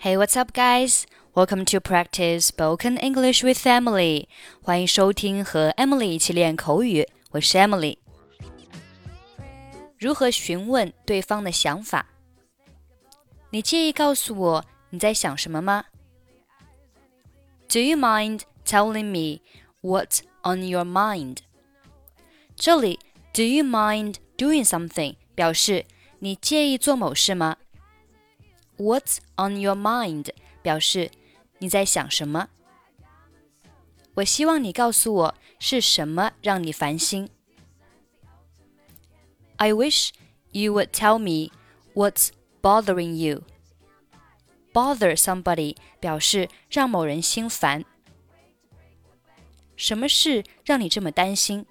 Hey, what's up, guys? Welcome to practice spoken English with Emily. 欢迎收听和 Emily 一起练口语。我是 Emily。如何询问对方的想法？你介意告诉我你在想什么吗？Do you mind telling me what's on your mind？这里 Do you mind doing something 表示你介意做某事吗 ？What's on your mind？表示你在想什么。我希望你告诉我是什么让你烦心。I wish you would tell me what's bothering you. Bother somebody 表示让某人心烦。什么事让你这么担心？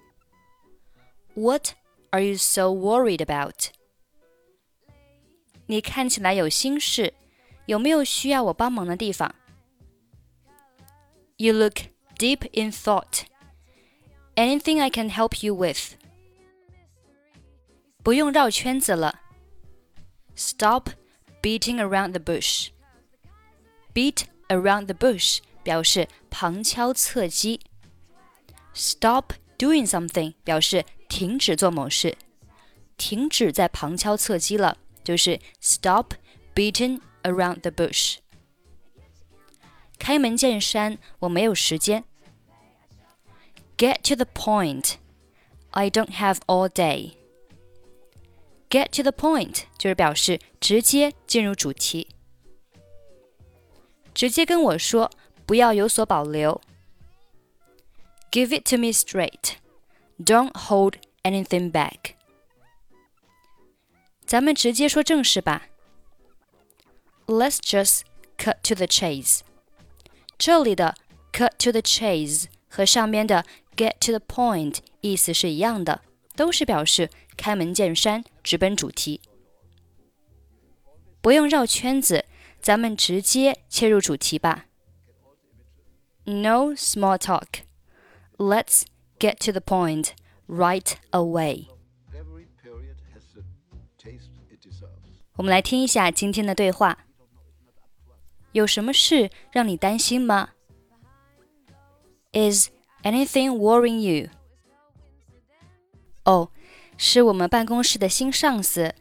What are you so worried about? 你看起来有心事，有没有需要我帮忙的地方？You look deep in thought. Anything I can help you with? 不用绕圈子了。Stop beating around the bush. Beat around the bush 表示旁敲侧击。Stop doing something 表示停止做某事，停止在旁敲侧击了。 就是 stop beating around the bush。开门见山，我没有时间。Get to the point. I don't have all day. Get to the point 就是表示直接进入主题。直接跟我说，不要有所保留。Give it to me straight. Don't hold anything back. 咱们直接说正事吧。Let's just cut to the chase。这里的 cut to the chase 和上面的 get to the point 意思是一样的，都是表示开门见山、直奔主题。不用绕圈子，咱们直接切入主题吧。No small talk. Let's get to the point right away. 我们来听一下今天的对话。有什么事让你担心吗？Is anything worrying you？哦，是我们办公室的新上司，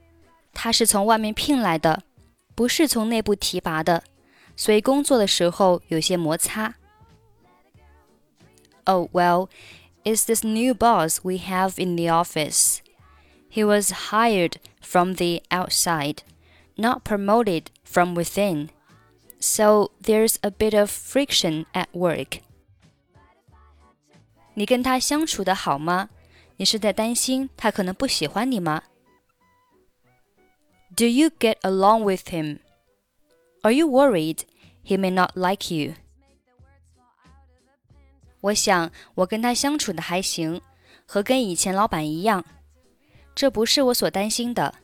他是从外面聘来的，不是从内部提拔的，所以工作的时候有些摩擦。Oh well, it's this new boss we have in the office. He was hired from the outside, not promoted from within. So there's a bit of friction at work. 你跟他相处的好吗？你是在担心他可能不喜欢你吗？Do you get along with him? Are you worried he may not like you? 我想我跟他相处的还行，和跟以前老板一样。 这不是我所担心的，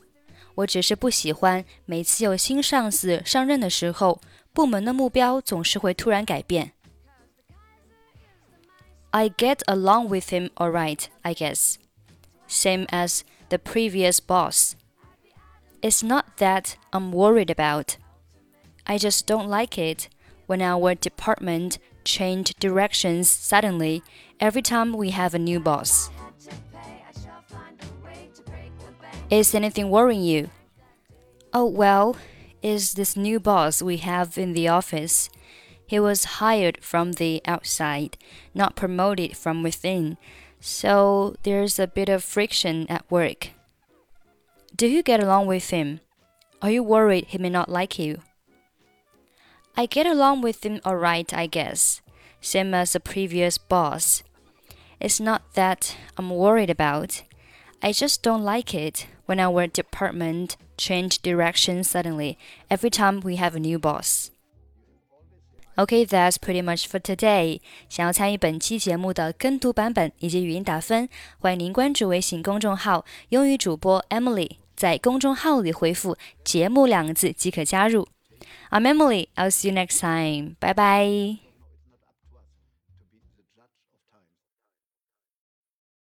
我只是不喜欢每次有新上司上任的时候，部门的目标总是会突然改变。I get along with him all right, I guess. Same as the previous boss. It's not that I'm worried about. I just don't like it when our department change directions suddenly every time we have a new boss. Is anything worrying you? Oh, well, is this new boss we have in the office. He was hired from the outside, not promoted from within, so there's a bit of friction at work. Do you get along with him? Are you worried he may not like you? I get along with him all right, I guess, same as the previous boss. It's not that I'm worried about. I just don't like it when our department change direction suddenly every time we have a new boss. Okay, that's pretty much for today. 想要参与本期节目的跟读版本以及语音打分，欢迎您关注微信公众号“英语主播 Emily”，在公众号里回复“节目”两个字即可加入。I'm Emily. I'll see you next time. Bye bye.